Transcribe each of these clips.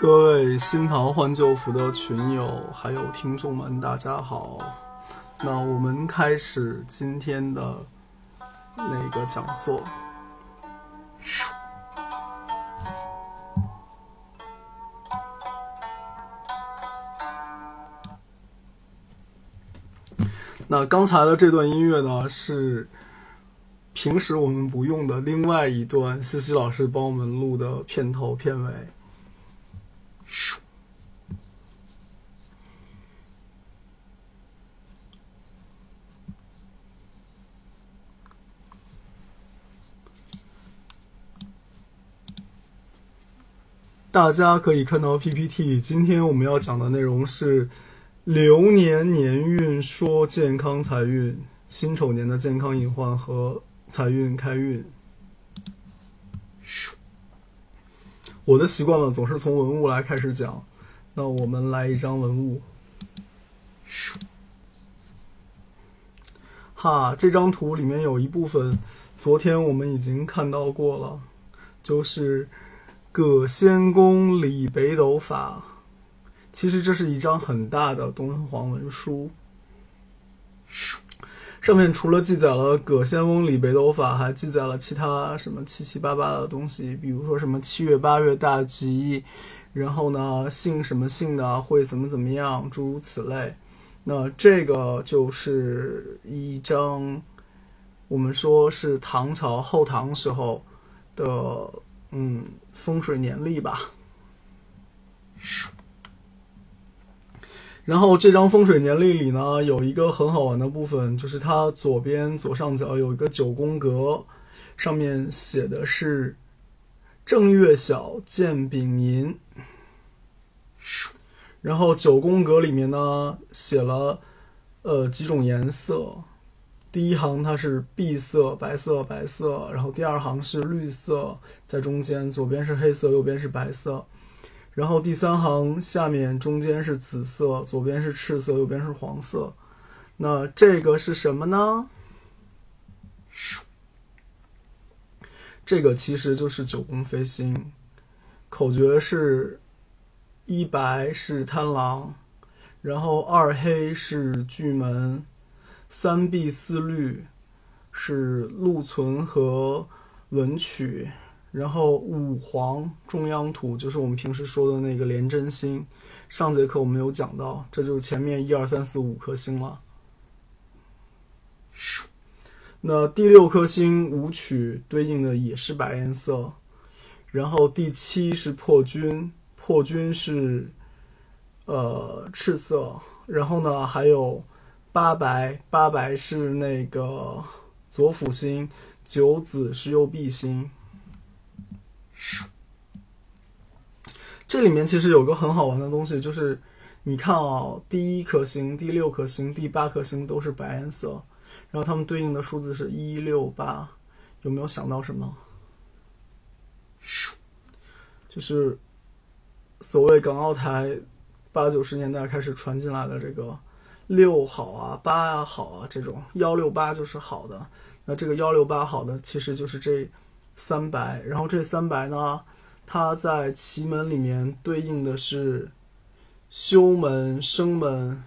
各位新唐换旧符的群友，还有听众们，大家好。那我们开始今天的那个讲座。那刚才的这段音乐呢，是平时我们不用的另外一段，西西老师帮我们录的片头片尾。大家可以看到 PPT，今天我们要讲的内容是流年年运说健康财运，辛丑年的健康隐患和财运开运。我的习惯呢，总是从文物来开始讲，那我们来一张文物。哈，这张图里面有一部分，昨天我们已经看到过了，就是葛仙公李北斗法。其实这是一张很大的敦煌文书，上面除了记载了葛仙翁李北斗法，还记载了其他什么七七八八的东西，比如说什么七月八月大吉，然后呢姓什么姓的会怎么怎么样，诸如此类。那这个就是一张，我们说是唐朝后唐时候的嗯风水年历吧。然后这张风水年历里呢，有一个很好玩的部分，就是它左边左上角有一个九宫格，上面写的是正月小见丙寅。然后九宫格里面呢写了呃几种颜色，第一行它是碧色、白色、白色，然后第二行是绿色，在中间左边是黑色，右边是白色。然后第三行下面中间是紫色，左边是赤色，右边是黄色。那这个是什么呢？这个其实就是九宫飞星，口诀是：一白是贪狼，然后二黑是巨门，三碧四绿是禄存和文曲。然后五黄中央土就是我们平时说的那个廉贞星，上节课我们有讲到，这就是前面一二三四五颗星了。那第六颗星武曲对应的也是白颜色，然后第七是破军，破军是呃赤色，然后呢还有八白，八白是那个左辅星，九紫是右弼星。这里面其实有个很好玩的东西，就是你看啊，第一颗星、第六颗星、第八颗星都是白颜色，然后它们对应的数字是一六八，有没有想到什么？就是所谓港澳台八九十年代开始传进来的这个六好啊、八啊好啊这种幺六八就是好的，那这个幺六八好的其实就是这三白，然后这三白呢？它在奇门里面对应的是修门、生门、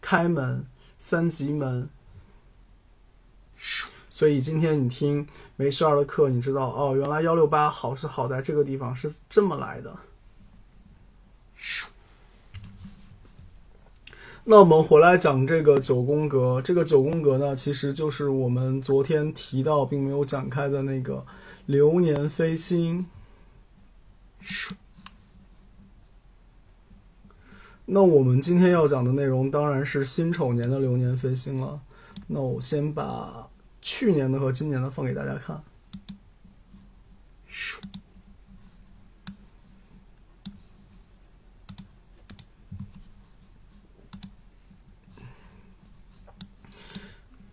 开门三吉门，所以今天你听梅十二的课，你知道哦，原来幺六八好是好在这个地方是这么来的。那我们回来讲这个九宫格，这个九宫格呢，其实就是我们昨天提到并没有展开的那个流年飞星。那我们今天要讲的内容当然是辛丑年的流年飞星了。那我先把去年的和今年的放给大家看。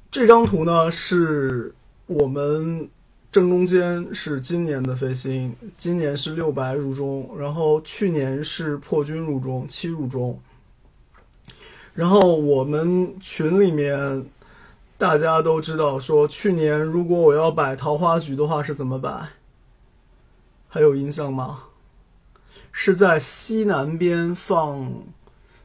这张图呢，是我们。正中间是今年的飞星，今年是六白入中，然后去年是破军入中，七入中。然后我们群里面大家都知道，说去年如果我要摆桃花局的话是怎么摆？还有印象吗？是在西南边放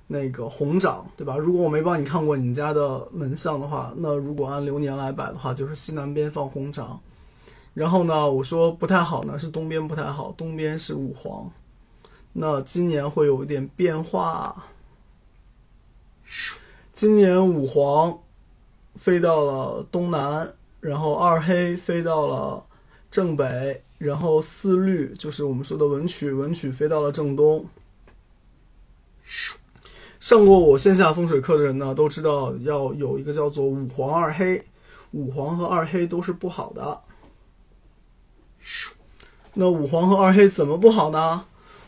那个红掌，对吧？如果我没帮你看过你们家的门相的话，那如果按流年来摆的话，就是西南边放红掌。然后呢，我说不太好呢，是东边不太好，东边是五黄。那今年会有一点变化。今年五黄飞到了东南，然后二黑飞到了正北，然后四绿就是我们说的文曲，文曲飞到了正东。上过我线下风水课的人呢，都知道要有一个叫做五黄二黑，五黄和二黑都是不好的。那五黄和二黑怎么不好呢？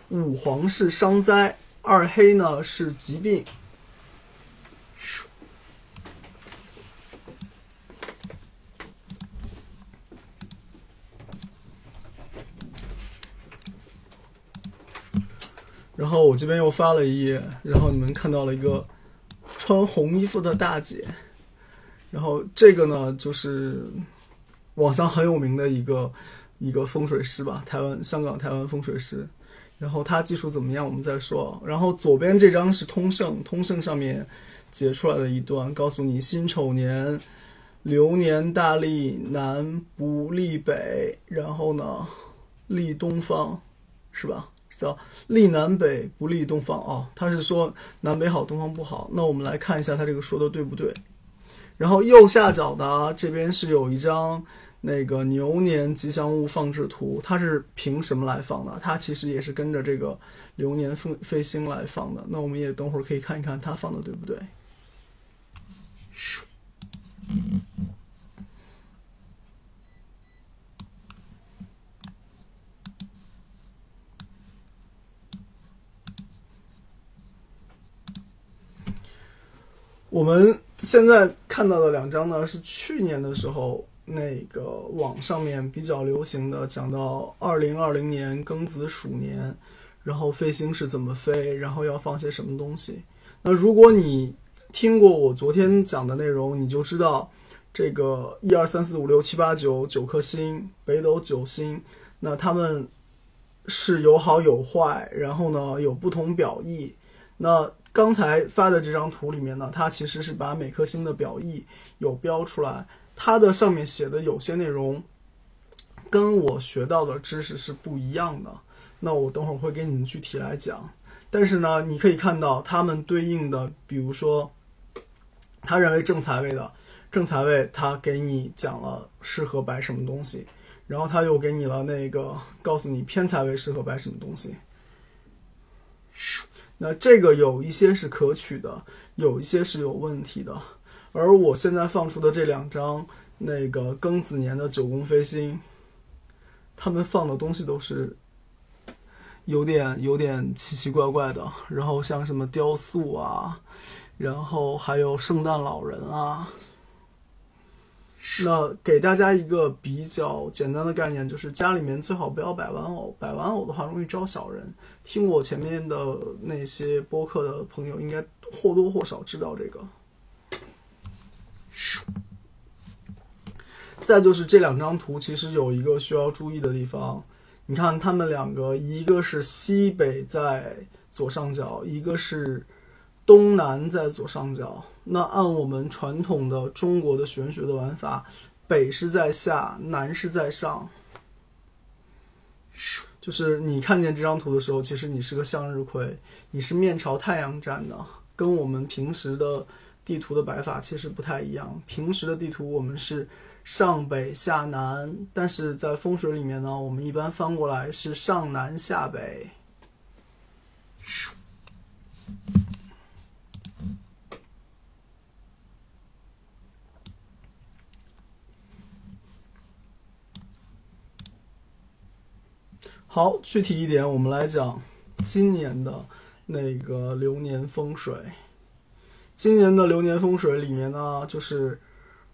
五黄是伤灾，二黑呢是疾病。然后我这边又发了一页，然后你们看到了一个穿红衣服的大姐，然后这个呢就是网上很有名的一个一个风水师吧，台湾、香港、台湾风水师。然后他技术怎么样，我们再说。然后左边这张是通胜，通胜上面截出来的一段，告诉你辛丑年流年大利南不利北，然后呢利东方，是吧？叫利南北不利东方哦，他是说南北好，东方不好。那我们来看一下他这个说的对不对。然后右下角呢，这边是有一张那个牛年吉祥物放置图，它是凭什么来放的？它其实也是跟着这个流年飞飞星来放的。那我们也等会儿可以看一看它放的对不对。我们现在看到的两张呢，是去年的时候那个网上面比较流行的，讲到二零二零年庚子鼠年，然后飞星是怎么飞，然后要放些什么东西。那如果你听过我昨天讲的内容，你就知道这个一二三四五六七八九九颗星，北斗九星，那他们是有好有坏，然后呢有不同表意，那。刚才发的这张图里面呢，它其实是把每颗星的表意有标出来，它的上面写的有些内容跟我学到的知识是不一样的。那我等会儿会给你们具体来讲。但是呢，你可以看到它们对应的，比如说，他认为正财位的正财位，他给你讲了适合摆什么东西，然后他又给你了那个告诉你偏财位适合摆什么东西。那这个有一些是可取的，有一些是有问题的。而我现在放出的这两张那个庚子年的九宫飞星，他们放的东西都是有点有点奇奇怪怪的。然后像什么雕塑啊，然后还有圣诞老人啊。那给大家一个比较简单的概念，就是家里面最好不要摆玩偶，摆玩偶的话容易招小人。听我前面的那些播客的朋友，应该或多或少知道这个。再就是这两张图，其实有一个需要注意的地方，你看他们两个，一个是西北在左上角，一个是东南在左上角。那按我们传统的中国的玄学的玩法，北是在下，南是在上。就是你看见这张图的时候，其实你是个向日葵，你是面朝太阳站的，跟我们平时的地图的摆法其实不太一样。平时的地图我们是上北下南，但是在风水里面呢，我们一般翻过来是上南下北。好，具体一点，我们来讲今年的那个流年风水。今年的流年风水里面呢，就是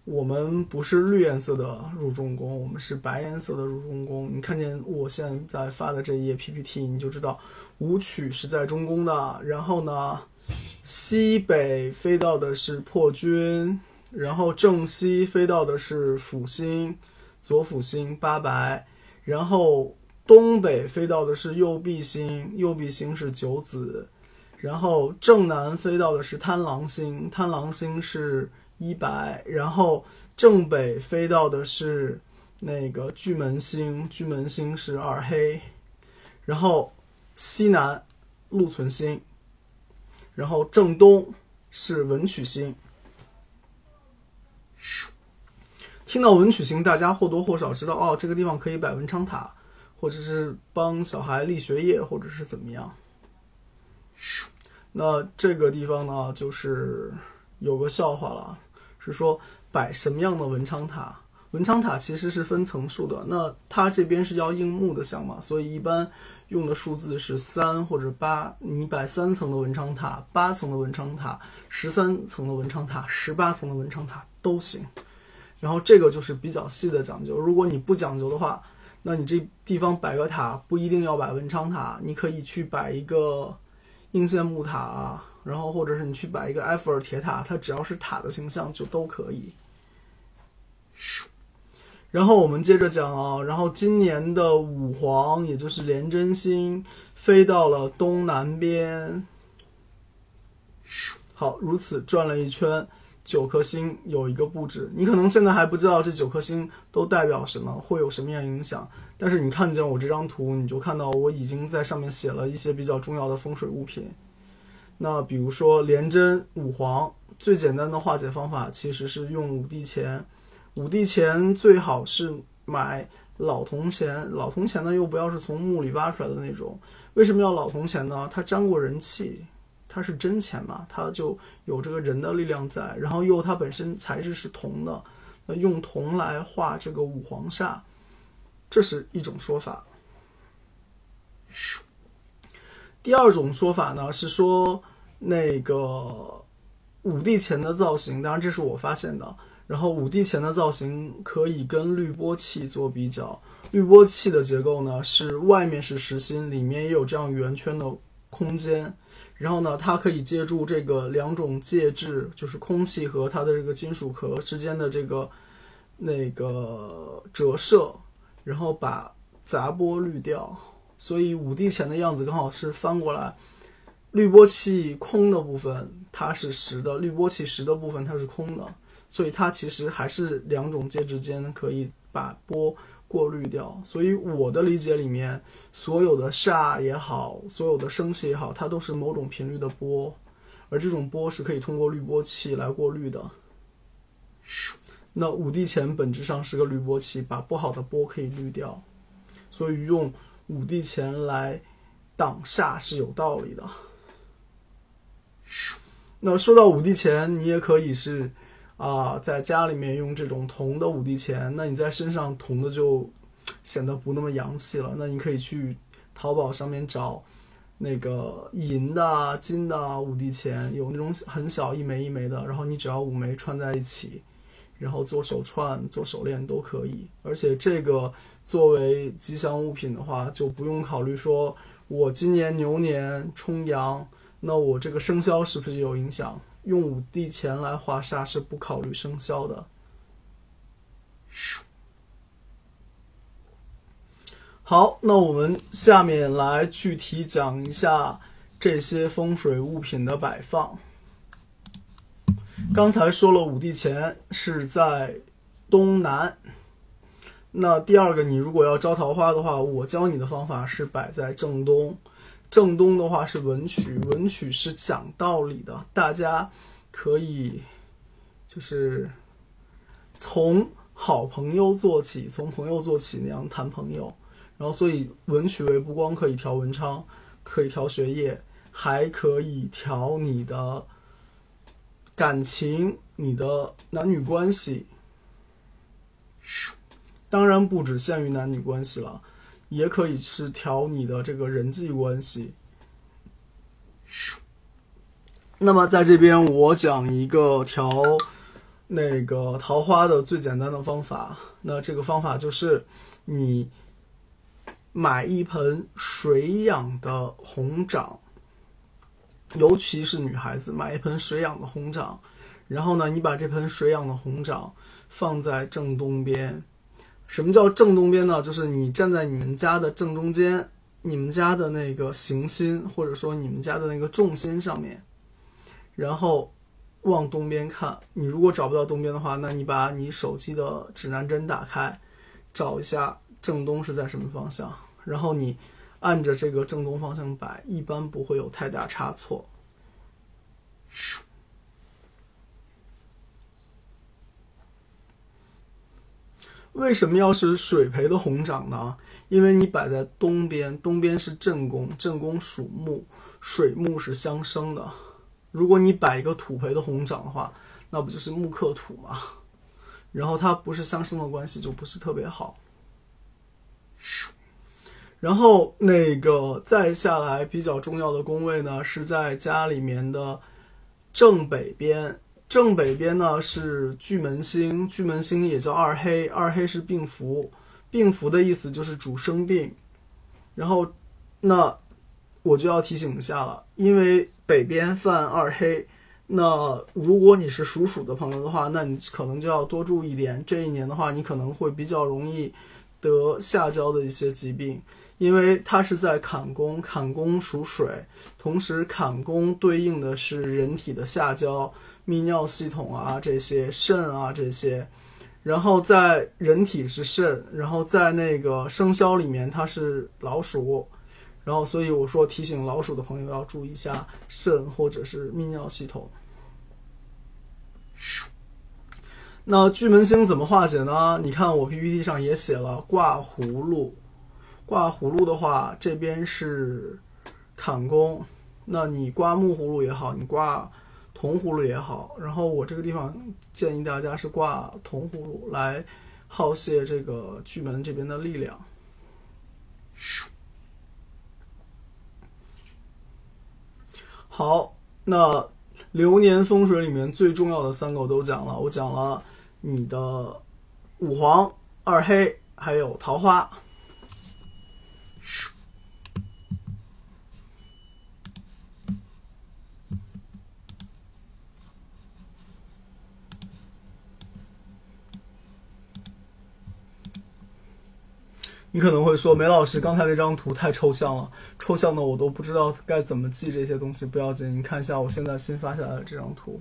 我们不是绿颜色的入中宫，我们是白颜色的入中宫。你看见我现在发的这一页 PPT，你就知道武曲是在中宫的。然后呢，西北飞到的是破军，然后正西飞到的是辅星，左辅星八白，然后。东北飞到的是右弼星，右弼星是九子，然后正南飞到的是贪狼星，贪狼星是一白，然后正北飞到的是那个巨门星，巨门星是二黑，然后西南禄存星，然后正东是文曲星。听到文曲星，大家或多或少知道哦，这个地方可以摆文昌塔，或者是帮小孩立学业，或者是怎么样。那这个地方呢，就是有个笑话了，是说摆什么样的文昌塔？文昌塔其实是分层数的，那它这边是要硬木的像嘛，所以一般用的数字是三或者八。你摆三层的文昌塔、八层的文昌塔、十三层的文昌塔、十八层的文昌塔都行。然后这个就是比较细的讲究。如果你不讲究的话，那你这地方摆个塔不一定要摆文昌塔，你可以去摆一个应县木塔，然后或者是你去摆一个埃菲尔铁塔，它只要是塔的形象就都可以。然后我们接着讲啊，然后今年的五黄也就是廉贞星飞到了东南边，好，如此转了一圈。九颗星有一个布置，你可能现在还不知道这九颗星都代表什么，会有什么样影响。但是你看见我这张图，你就看到我已经在上面写了一些比较重要的风水物品。那比如说廉贞五黄，最简单的化解方法其实是用五帝钱。五帝钱最好是买老铜钱，老铜钱呢又不要是从墓里挖出来的那种。为什么要老铜钱呢？它沾过人气。它是真钱嘛，它就有这个人的力量在，然后又它本身材质是铜的，那用铜来化这个五黄煞，这是一种说法。第二种说法呢是说那个五帝钱的造型，当然这是我发现的，然后五帝钱的造型可以跟滤波器做比较，滤波器的结构呢是外面是实心，里面也有这样圆圈的空间。然后呢，它可以借助这个两种介质，就是空气和它的这个金属壳之间的这个那个折射，然后把杂波滤掉。所以五帝钱的样子刚好是翻过来，滤波器空的部分它是实的，滤波器实的部分它是空的，所以它其实还是两种介质间可以把波。过滤掉，所以我的理解里面，所有的煞也好，所有的生气也好，它都是某种频率的波，而这种波是可以通过滤波器来过滤的。那五帝钱本质上是个滤波器，把不好的波可以滤掉，所以用五帝钱来挡煞是有道理的。那说到五帝钱，你也可以是。啊，在家里面用这种铜的五帝钱，那你在身上铜的就显得不那么洋气了。那你可以去淘宝上面找那个银的、金的五帝钱，有那种很小一枚一枚的，然后你只要五枚串在一起，然后做手串、做手链都可以。而且这个作为吉祥物品的话，就不用考虑说我今年牛年冲阳，那我这个生肖是不是有影响？用五帝钱来画煞是不考虑生肖的。好，那我们下面来具体讲一下这些风水物品的摆放。刚才说了五帝钱是在东南，那第二个，你如果要招桃花的话，我教你的方法是摆在正东。正东的话是文曲，文曲是讲道理的，大家可以就是从好朋友做起，从朋友做起那样谈朋友。然后，所以文曲为不光可以调文昌，可以调学业，还可以调你的感情、你的男女关系。当然，不只限于男女关系了。也可以是调你的这个人际关系。那么在这边我讲一个调那个桃花的最简单的方法。那这个方法就是你买一盆水养的红掌，尤其是女孩子买一盆水养的红掌，然后呢，你把这盆水养的红掌放在正东边。什么叫正东边呢？就是你站在你们家的正中间，你们家的那个行星，或者说你们家的那个重心上面，然后往东边看。你如果找不到东边的话，那你把你手机的指南针打开，找一下正东是在什么方向，然后你按着这个正东方向摆，一般不会有太大差错。为什么要是水培的红掌呢？因为你摆在东边，东边是正宫，正宫属木，水木是相生的。如果你摆一个土培的红掌的话，那不就是木克土吗？然后它不是相生的关系，就不是特别好。然后那个再下来比较重要的宫位呢，是在家里面的正北边。正北边呢是巨门星，巨门星也叫二黑，二黑是病符，病符的意思就是主生病。然后，那我就要提醒一下了，因为北边犯二黑，那如果你是属鼠的朋友的话，那你可能就要多注意点。这一年的话，你可能会比较容易得下焦的一些疾病，因为它是在坎宫，坎宫属水，同时坎宫对应的是人体的下焦。泌尿系统啊，这些肾啊，这些，然后在人体是肾，然后在那个生肖里面它是老鼠，然后所以我说提醒老鼠的朋友要注意一下肾或者是泌尿系统。那巨门星怎么化解呢？你看我 PPT 上也写了挂葫芦，挂葫芦的话，这边是坎宫，那你挂木葫芦也好，你挂。铜葫芦也好，然后我这个地方建议大家是挂铜葫芦来耗泄这个巨门这边的力量。好，那流年风水里面最重要的三个我都讲了，我讲了你的五黄、二黑，还有桃花。你可能会说，梅老师刚才那张图太抽象了，抽象的我都不知道该怎么记这些东西。不要紧，你看一下我现在新发下来的这张图，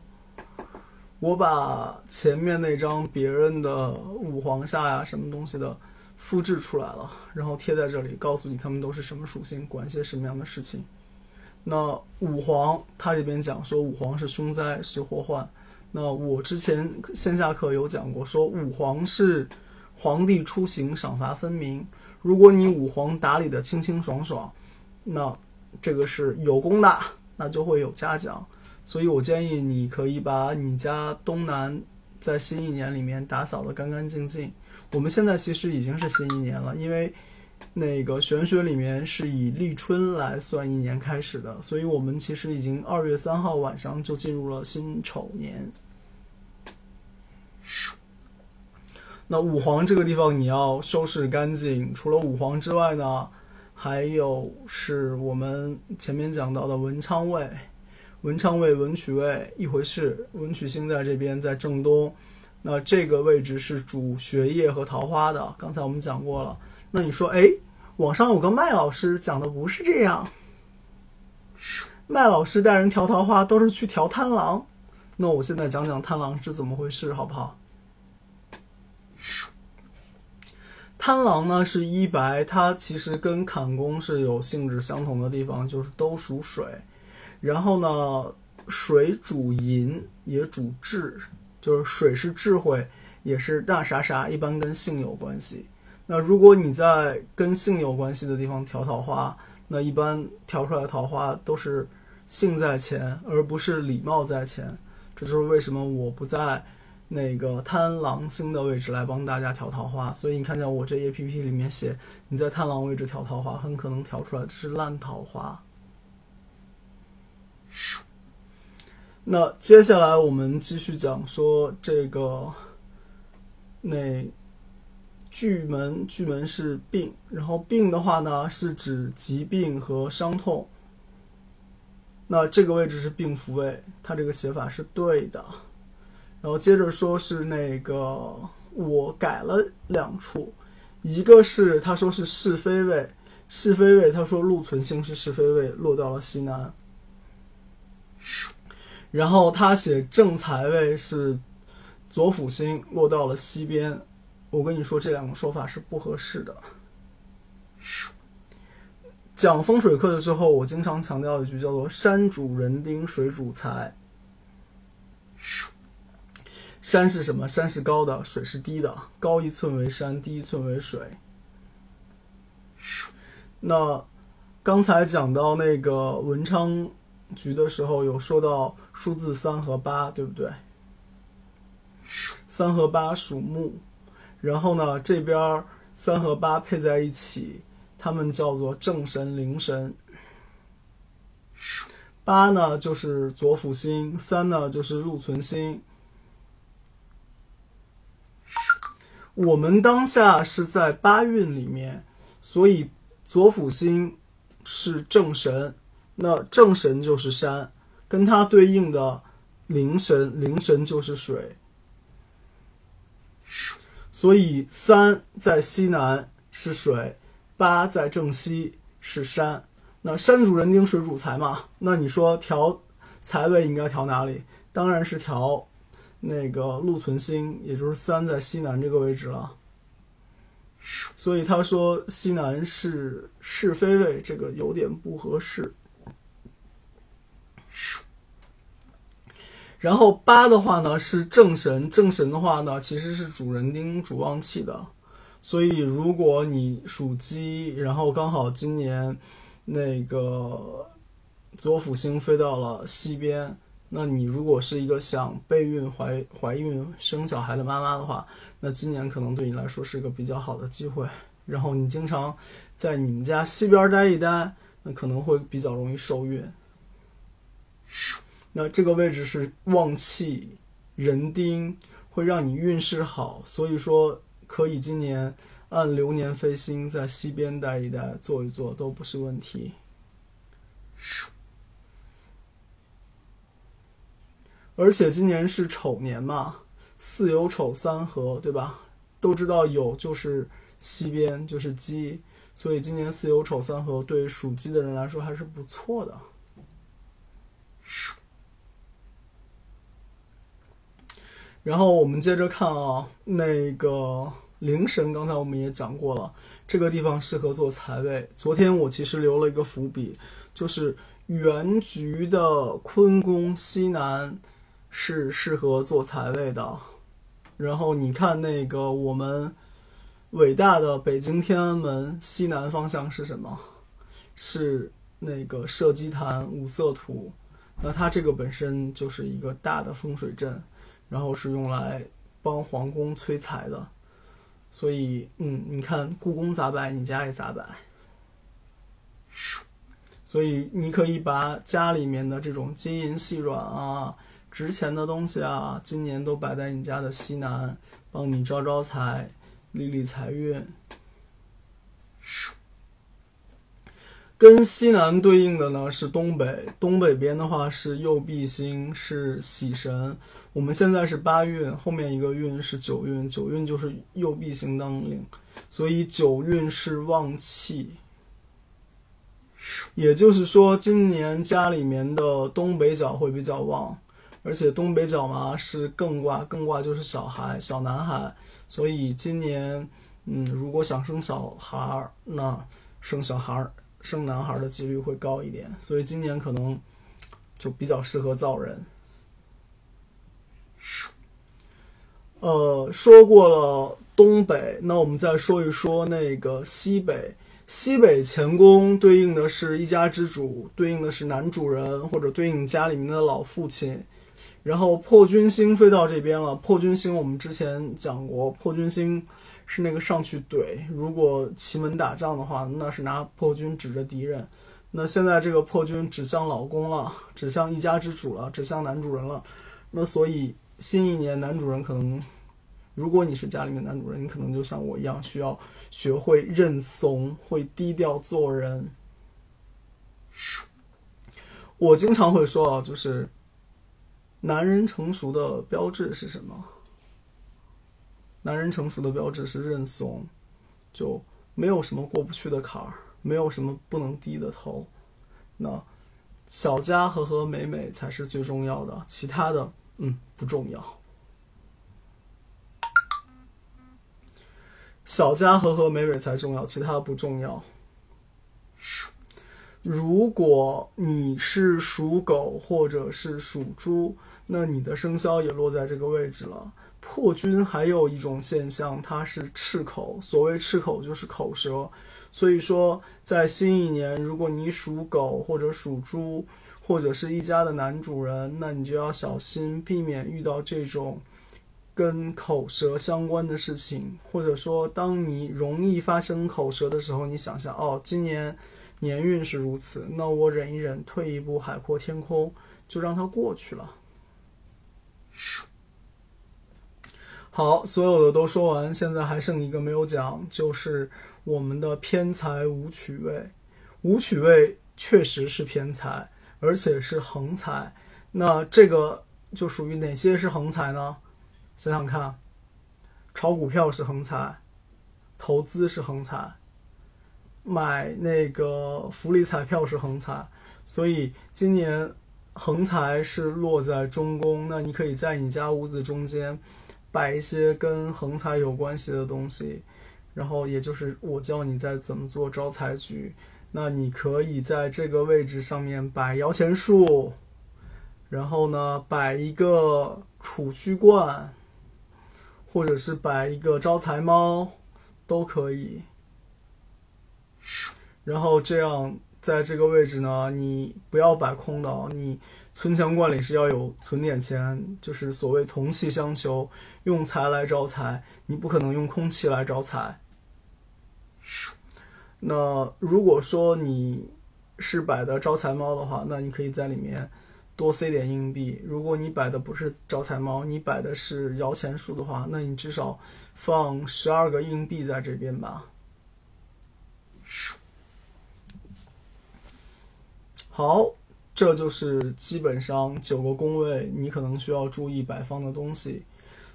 我把前面那张别人的五黄煞呀什么东西的复制出来了，然后贴在这里，告诉你他们都是什么属性，管些什么样的事情。那五黄，他这边讲说五黄是凶灾是祸患。那我之前线下课有讲过，说五黄是皇帝出行赏罚分明。如果你五皇打理的清清爽爽，那这个是有功的，那就会有嘉奖。所以我建议你可以把你家东南在新一年里面打扫的干干净净。我们现在其实已经是新一年了，因为那个玄学里面是以立春来算一年开始的，所以我们其实已经二月三号晚上就进入了辛丑年。那五黄这个地方你要收拾干净。除了五黄之外呢，还有是我们前面讲到的文昌位，文昌位、文曲位一回事。文曲星在这边，在正东，那这个位置是主学业和桃花的。刚才我们讲过了。那你说，哎，网上有个麦老师讲的不是这样，麦老师带人调桃花都是去调贪狼。那我现在讲讲贪狼是怎么回事，好不好？贪狼呢是一白，它其实跟坎宫是有性质相同的地方，就是都属水。然后呢，水主银，也主智，就是水是智慧，也是大啥啥，一般跟性有关系。那如果你在跟性有关系的地方调桃花，那一般调出来的桃花都是性在前，而不是礼貌在前。这就是为什么我不在。那个贪狼星的位置来帮大家调桃花，所以你看见我这 A P P 里面写你在贪狼位置调桃花，很可能调出来的是烂桃花。那接下来我们继续讲说这个那巨门，巨门是病，然后病的话呢是指疾病和伤痛。那这个位置是病符位，它这个写法是对的。然后接着说是那个我改了两处，一个是他说是是非位，是非位他说禄存星是是非位，落到了西南。然后他写正财位是左辅星落到了西边，我跟你说这两个说法是不合适的。讲风水课的时候，我经常强调一句叫做“山主人丁，水主财”。山是什么？山是高的，水是低的。高一寸为山，低一寸为水。那刚才讲到那个文昌局的时候，有说到数字三和八，对不对？三和八属木，然后呢，这边三和八配在一起，它们叫做正神、灵神。八呢就是左辅星，三呢就是禄存星。我们当下是在八运里面，所以左辅星是正神，那正神就是山，跟它对应的灵神，灵神就是水，所以三在西南是水，八在正西是山。那山主人丁，水主财嘛，那你说调财位应该调哪里？当然是调。那个禄存星，也就是三在西南这个位置了，所以他说西南是是非位，这个有点不合适。然后八的话呢是正神，正神的话呢其实是主人丁、主旺气的，所以如果你属鸡，然后刚好今年那个左辅星飞到了西边。那你如果是一个想备孕、怀怀孕、生小孩的妈妈的话，那今年可能对你来说是一个比较好的机会。然后你经常在你们家西边待一待，那可能会比较容易受孕。那这个位置是旺气人丁，会让你运势好，所以说可以今年按流年飞星在西边待一待，坐一坐都不是问题。而且今年是丑年嘛，巳酉丑三合，对吧？都知道酉就是西边，就是鸡，所以今年巳酉丑三合对属鸡的人来说还是不错的。然后我们接着看啊，那个灵神，刚才我们也讲过了，这个地方适合做财位。昨天我其实留了一个伏笔，就是原局的坤宫西南。是适合做财位的，然后你看那个我们伟大的北京天安门西南方向是什么？是那个射击坛五色图，那它这个本身就是一个大的风水阵，然后是用来帮皇宫催财的，所以嗯，你看故宫咋摆，你家也咋摆，所以你可以把家里面的这种金银细软啊。值钱的东西啊，今年都摆在你家的西南，帮你招招财，理理财运。跟西南对应的呢是东北，东北边的话是右弼星，是喜神。我们现在是八运，后面一个运是九运，九运就是右弼星当令，所以九运是旺气。也就是说，今年家里面的东北角会比较旺。而且东北角嘛是艮卦，艮卦就是小孩、小男孩，所以今年，嗯，如果想生小孩儿，那生小孩儿、生男孩儿的几率会高一点，所以今年可能就比较适合造人。呃，说过了东北，那我们再说一说那个西北。西北乾宫对应的是一家之主，对应的是男主人或者对应家里面的老父亲。然后破军星飞到这边了。破军星我们之前讲过，破军星是那个上去怼，如果奇门打仗的话，那是拿破军指着敌人。那现在这个破军指向老公了，指向一家之主了，指向男主人了。那所以新一年男主人可能，如果你是家里面男主人，你可能就像我一样，需要学会认怂，会低调做人。我经常会说啊，就是。男人成熟的标志是什么？男人成熟的标志是认怂，就没有什么过不去的坎儿，没有什么不能低的头。那小家和和美美才是最重要的，其他的嗯不重要。小家和和美美才重要，其他不重要。如果你是属狗或者是属猪，那你的生肖也落在这个位置了。破军还有一种现象，它是赤口。所谓赤口，就是口舌。所以说，在新一年，如果你属狗或者属猪，或者是一家的男主人，那你就要小心，避免遇到这种跟口舌相关的事情。或者说，当你容易发生口舌的时候，你想想，哦，今年。年运是如此，那我忍一忍，退一步，海阔天空，就让它过去了。好，所有的都说完，现在还剩一个没有讲，就是我们的偏财武曲位。武曲位确实是偏财，而且是横财。那这个就属于哪些是横财呢？想想看，炒股票是横财，投资是横财。买那个福利彩票是横财，所以今年横财是落在中宫。那你可以在你家屋子中间摆一些跟横财有关系的东西，然后也就是我教你在怎么做招财局。那你可以在这个位置上面摆摇钱树，然后呢摆一个储蓄罐，或者是摆一个招财猫，都可以。然后这样，在这个位置呢，你不要摆空的，你存钱罐里是要有存点钱，就是所谓同气相求，用财来招财，你不可能用空气来招财。那如果说你是摆的招财猫的话，那你可以在里面多塞点硬币。如果你摆的不是招财猫，你摆的是摇钱树的话，那你至少放十二个硬币在这边吧。好，这就是基本上九个宫位你可能需要注意摆放的东西。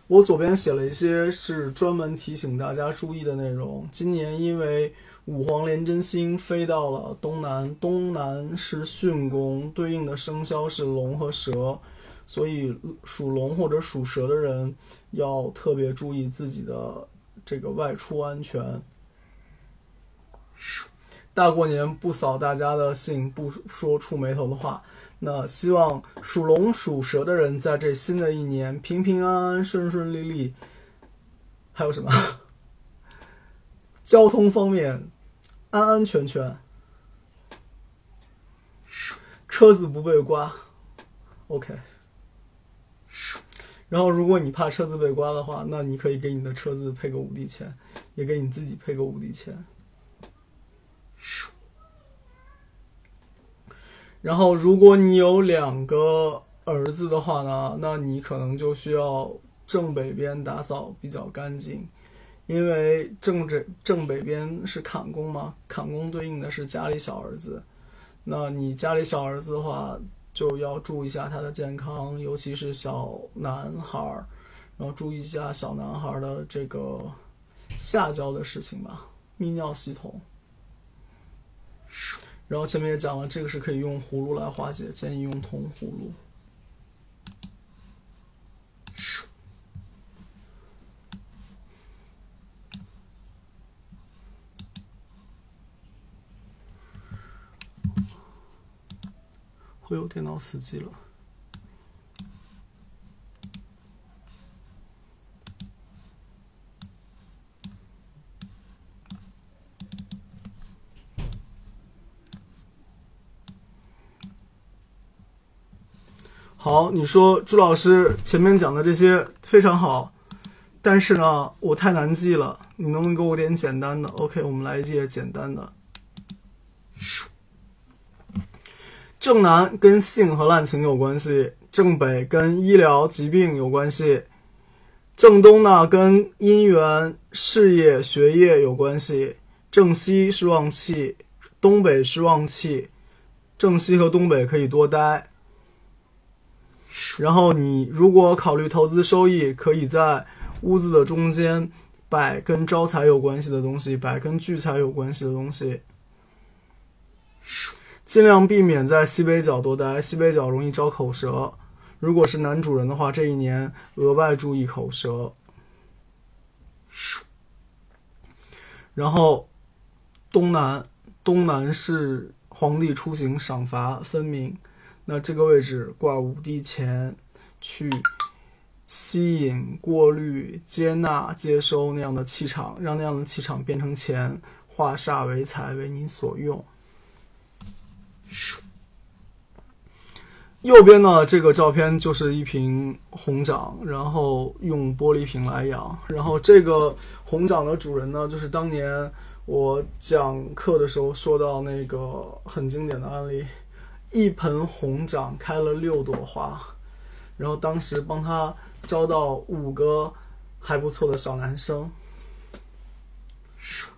我左边写了一些是专门提醒大家注意的内容。今年因为五黄连真星飞到了东南，东南是巽宫，对应的生肖是龙和蛇，所以属龙或者属蛇的人要特别注意自己的这个外出安全。大过年不扫大家的兴，不说触眉头的话。那希望属龙、属蛇的人在这新的一年平平安安、顺顺利利。还有什么？交通方面安安全全，车子不被刮。OK。然后，如果你怕车子被刮的话，那你可以给你的车子配个五帝钱，也给你自己配个五帝钱。然后，如果你有两个儿子的话呢，那你可能就需要正北边打扫比较干净，因为正正正北边是坎宫嘛，坎宫对应的是家里小儿子。那你家里小儿子的话，就要注意一下他的健康，尤其是小男孩儿，然后注意一下小男孩的这个下焦的事情吧，泌尿系统。然后前面也讲了，这个是可以用葫芦来化解，建议用铜葫芦。会有电脑死机了。好，你说朱老师前面讲的这些非常好，但是呢，我太难记了，你能不能给我点简单的？OK，我们来一些简单的。正南跟性和滥情有关系，正北跟医疗疾病有关系，正东呢跟姻缘、事业、学业有关系，正西是旺气，东北是旺气，正西和东北可以多待。然后你如果考虑投资收益，可以在屋子的中间摆跟招财有关系的东西，摆跟聚财有关系的东西。尽量避免在西北角多待，西北角容易招口舌。如果是男主人的话，这一年额外注意口舌。然后东南，东南是皇帝出行赏罚分明，那这个位置挂五帝钱，去吸引、过滤、接纳、接收那样的气场，让那样的气场变成钱，化煞为财，为你所用。右边呢，这个照片就是一瓶红掌，然后用玻璃瓶来养。然后这个红掌的主人呢，就是当年我讲课的时候说到那个很经典的案例，一盆红掌开了六朵花，然后当时帮他招到五个还不错的小男生。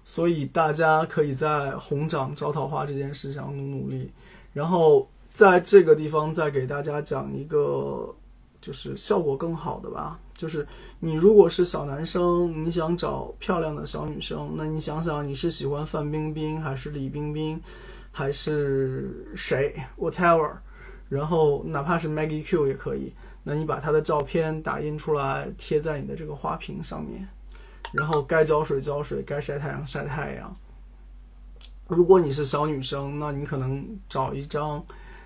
所以大家可以在红掌招桃花这件事上努努力。然后在这个地方再给大家讲一个，就是效果更好的吧。就是你如果是小男生，你想找漂亮的小女生，那你想想你是喜欢范冰冰还是李冰冰，还是谁？whatever。然后哪怕是 Maggie Q 也可以。那你把她的照片打印出来贴在你的这个花瓶上面，然后该浇水浇水，该晒太阳晒太阳。如果你是小女生，那你可能找一张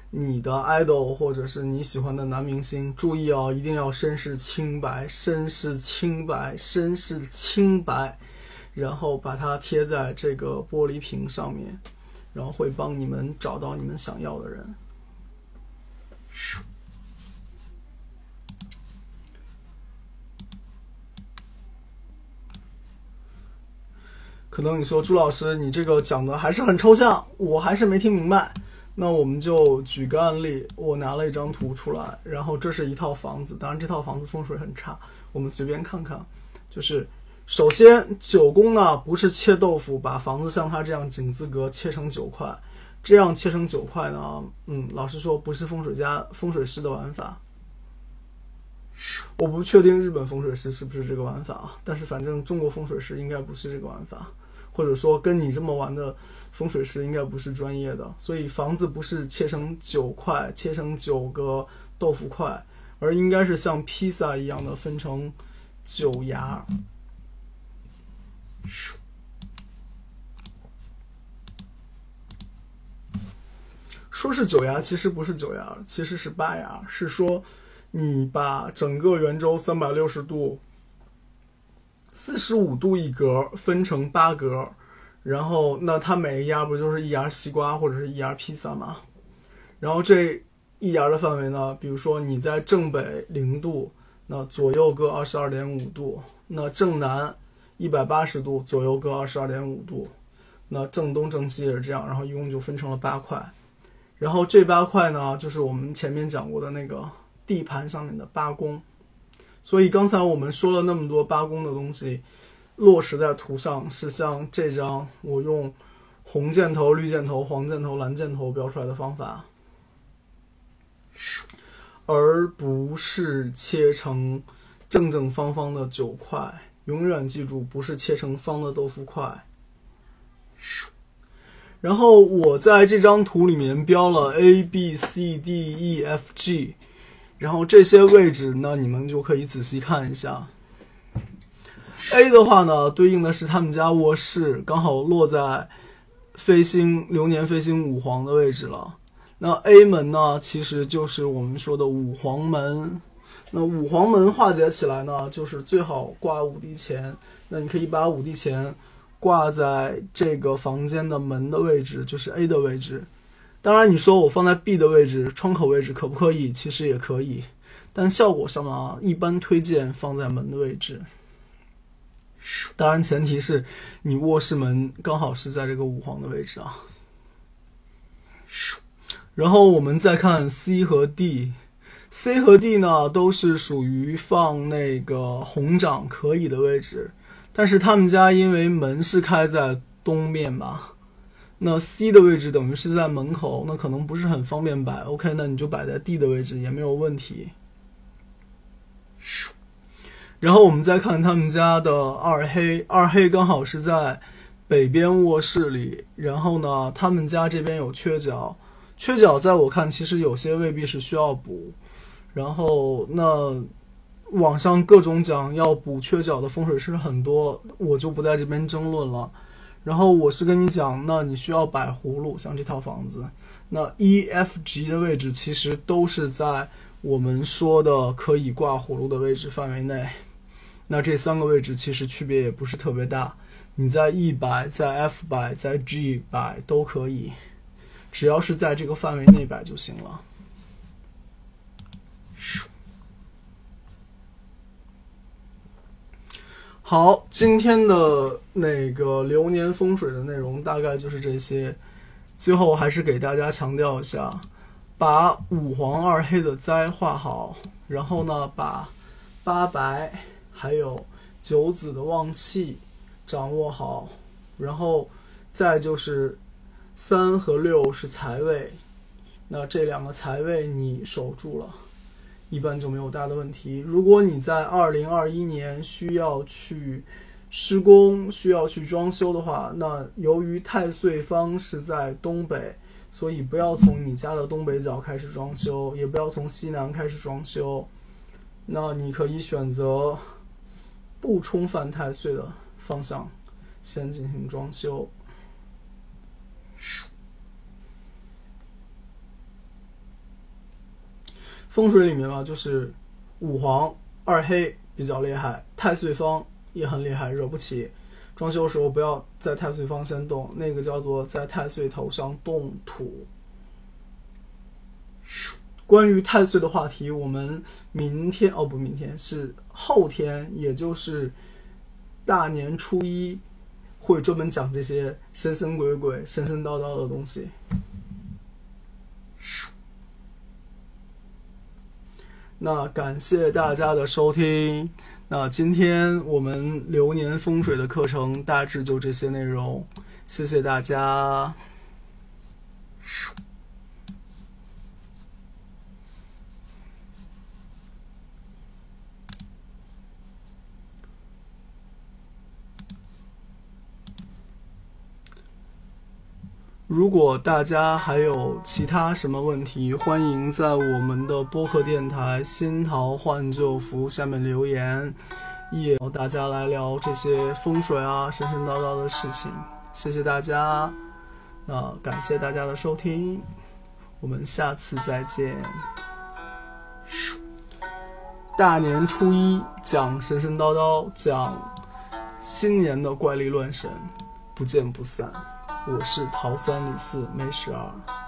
你的 idol 或者是你喜欢的男明星。注意哦，一定要身世清白，身世清白，身世清白，然后把它贴在这个玻璃瓶上面，然后会帮你们找到你们想要的人。可能你说朱老师，你这个讲的还是很抽象，我还是没听明白。那我们就举个案例，我拿了一张图出来，然后这是一套房子，当然这套房子风水很差，我们随便看看。就是首先九宫呢，不是切豆腐，把房子像它这样井字格切成九块，这样切成九块呢，嗯，老实说不是风水家风水师的玩法。我不确定日本风水师是不是这个玩法啊，但是反正中国风水师应该不是这个玩法。或者说跟你这么玩的风水师应该不是专业的，所以房子不是切成九块，切成九个豆腐块，而应该是像披萨一样的分成九牙。说是九牙，其实不是九牙，其实是八牙。是说你把整个圆周三百六十度。四十五度一格，分成八格，然后那它每一牙不就是一牙西瓜或者是一牙披萨吗？然后这一牙的范围呢，比如说你在正北零度，那左右各二十二点五度；那正南一百八十度，左右各二十二点五度；那正东正西也是这样，然后一共就分成了八块。然后这八块呢，就是我们前面讲过的那个地盘上面的八宫。所以刚才我们说了那么多八宫的东西，落实在图上是像这张我用红箭头、绿箭头、黄箭头、蓝箭头标出来的方法，而不是切成正正方方的九块。永远记住，不是切成方的豆腐块。然后我在这张图里面标了 A、B、C、D、E、F、G。然后这些位置呢，你们就可以仔细看一下。A 的话呢，对应的是他们家卧室，刚好落在飞星流年飞星五黄的位置了。那 A 门呢，其实就是我们说的五黄门。那五黄门化解起来呢，就是最好挂五帝钱。那你可以把五帝钱挂在这个房间的门的位置，就是 A 的位置。当然，你说我放在 B 的位置，窗口位置可不可以？其实也可以，但效果上呢，一般推荐放在门的位置。当然，前提是你卧室门刚好是在这个五黄的位置啊。然后我们再看 C 和 D C 和 D 呢都是属于放那个红掌可以的位置，但是他们家因为门是开在东面嘛。那 C 的位置等于是在门口，那可能不是很方便摆。OK，那你就摆在 D 的位置也没有问题。然后我们再看他们家的二黑，二黑刚好是在北边卧室里。然后呢，他们家这边有缺角，缺角在我看其实有些未必是需要补。然后那网上各种讲要补缺角的风水师很多，我就不在这边争论了。然后我是跟你讲，那你需要摆葫芦，像这套房子，那 E、F、G 的位置其实都是在我们说的可以挂葫芦的位置范围内。那这三个位置其实区别也不是特别大，你在 E 摆、在 F 摆、在 G 摆都可以，只要是在这个范围内摆就行了。好，今天的那个流年风水的内容大概就是这些。最后还是给大家强调一下，把五黄二黑的灾画好，然后呢，把八白。还有九子的旺气掌握好，然后再就是三和六是财位，那这两个财位你守住了，一般就没有大的问题。如果你在二零二一年需要去施工、需要去装修的话，那由于太岁方是在东北，所以不要从你家的东北角开始装修，也不要从西南开始装修，那你可以选择。不冲犯太岁的方向，先进行装修。风水里面嘛，就是五黄二黑比较厉害，太岁方也很厉害，惹不起。装修的时候不要在太岁方先动，那个叫做在太岁头上动土。关于太岁的话题，我们明天哦不，明天是后天，也就是大年初一，会专门讲这些神神鬼鬼、神神叨叨的东西。那感谢大家的收听，那今天我们流年风水的课程大致就这些内容，谢谢大家。如果大家还有其他什么问题，欢迎在我们的播客电台“新桃换旧符”下面留言，也大家来聊这些风水啊、神神叨叨的事情。谢谢大家，那感谢大家的收听，我们下次再见。大年初一讲神神叨叨，讲新年的怪力乱神，不见不散。我是桃三李四梅十二。